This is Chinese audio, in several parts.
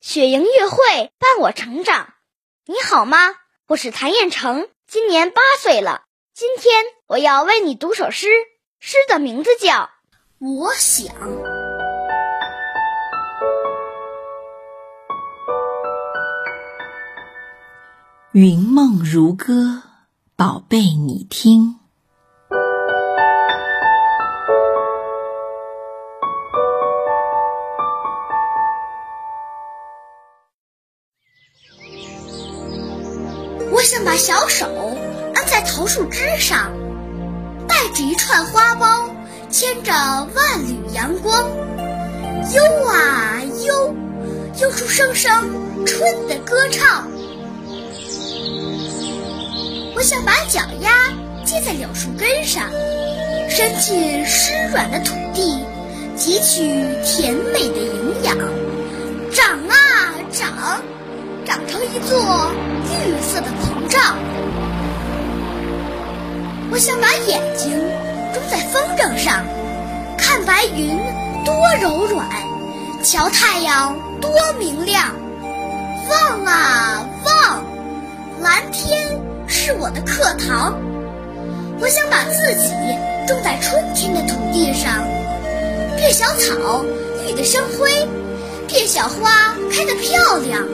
雪莹音乐会伴我成长。你好吗？我是谭彦成，今年八岁了。今天我要为你读首诗，诗的名字叫《我想》。云梦如歌，宝贝，你听。小手按在桃树枝上，带着一串花苞，牵着万缕阳光，悠啊悠，悠出声声春的歌唱。我想把脚丫接在柳树根上，伸进湿软的土地，汲取甜美的营长成一座绿色的膨胀。我想把眼睛装在风筝上，看白云多柔软，瞧太阳多明亮，望啊望，蓝天。是我的课堂。我想把自己种在春天的土地上，变小草，绿得生辉；变小花，开得漂亮。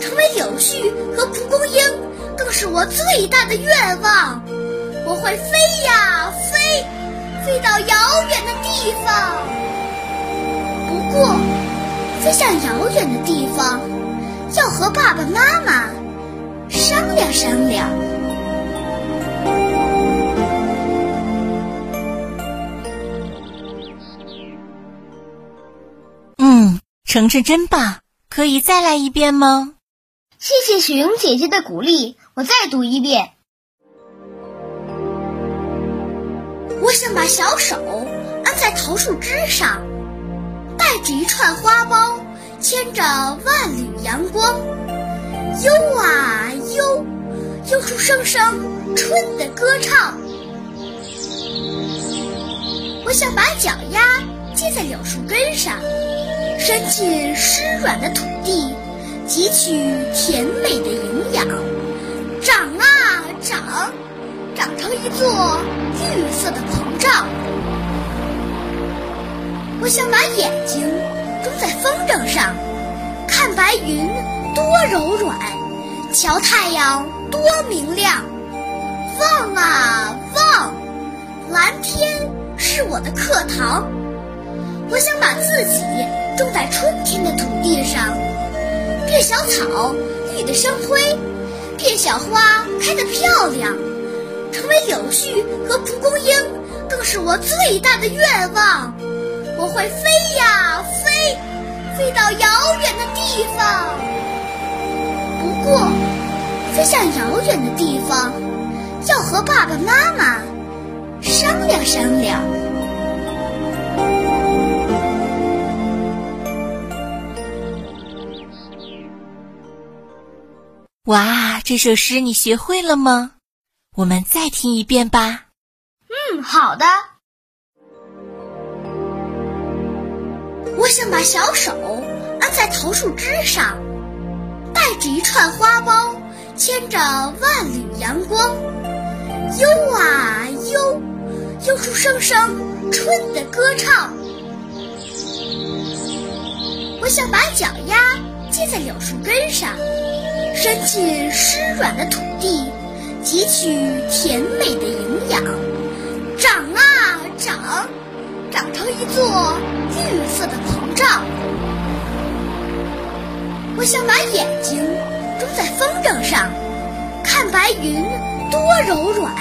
成为柳絮和蒲公英，更是我最大的愿望。我会飞呀飞，飞到遥远的地方。不过，飞向遥远的地方，要和爸爸妈妈。商量商量。嗯，橙橙真棒，可以再来一遍吗？谢谢雪莹姐姐的鼓励，我再读一遍。我想把小手安在桃树枝上，带着一串花苞，牵着万缕阳光。悠啊悠，悠出声声春的歌唱。我想把脚丫接在柳树根上，伸进湿软的土地，汲取甜美的营养，长啊长，长成一座绿色的膨胀。我想把眼睛装在风筝上，看白云。多柔软，瞧太阳多明亮，望啊望，蓝天是我的课堂。我想把自己种在春天的土地上，变小草，绿得生辉；变小花，开得漂亮。成为柳絮和蒲公英，更是我最大的愿望。我会飞呀飞，飞到遥远的地方。不过，飞向遥远的地方，要和爸爸妈妈商量商量。哇，这首诗你学会了吗？我们再听一遍吧。嗯，好的。我想把小手按在桃树枝上。带着一串花苞，牵着万缕阳光，悠啊悠，悠出声声春的歌唱。我想把脚丫系在柳树根上，伸进湿软的土地，汲取甜美的营养，长啊长，长成一座绿色的膨胀。我想把眼睛装在风筝上，看白云多柔软，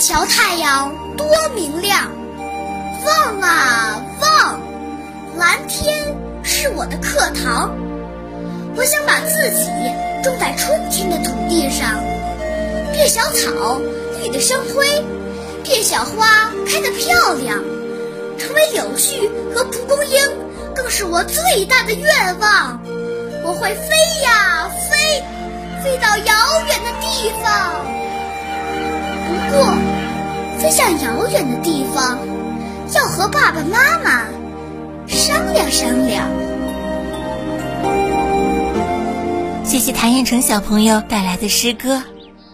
瞧太阳多明亮，望啊望，蓝天是我的课堂。我想把自己种在春天的土地上，变小草，绿得生辉；变小花，开得漂亮。成为柳絮和蒲公英，更是我最大的愿望。我会飞呀飞，飞到遥远的地方。不过，飞向遥远的地方，要和爸爸妈妈商量商量。谢谢谭彦成小朋友带来的诗歌，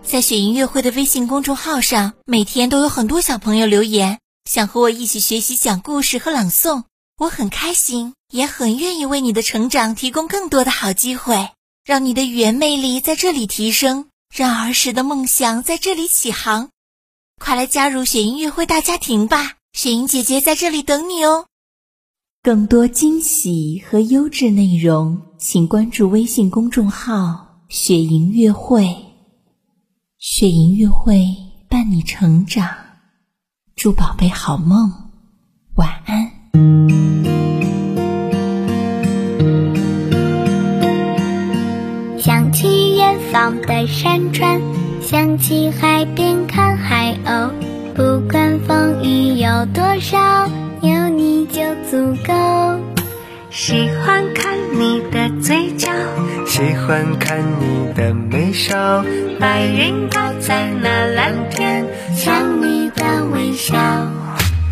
在雪音乐会的微信公众号上，每天都有很多小朋友留言，想和我一起学习讲故事和朗诵。我很开心，也很愿意为你的成长提供更多的好机会，让你的语言魅力在这里提升，让儿时的梦想在这里起航。快来加入雪音乐会大家庭吧！雪莹姐姐在这里等你哦。更多惊喜和优质内容，请关注微信公众号“雪莹乐会”。雪莹乐会伴你成长，祝宝贝好梦，晚安。想起远方的山川，想起海边看海鸥，不管风雨有多少。有足够。喜欢看你的嘴角，喜欢看你的眉梢。白云挂在那蓝天，像你的微笑。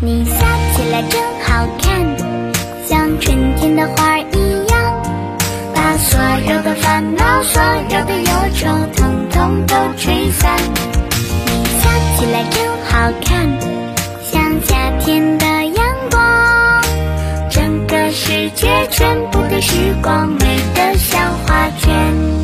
你笑起来真好看，像春天的花儿一样，把所有的烦恼、所有的忧愁，统统都吹散。你笑起来真好看，像夏天的。全部的时光美得像画卷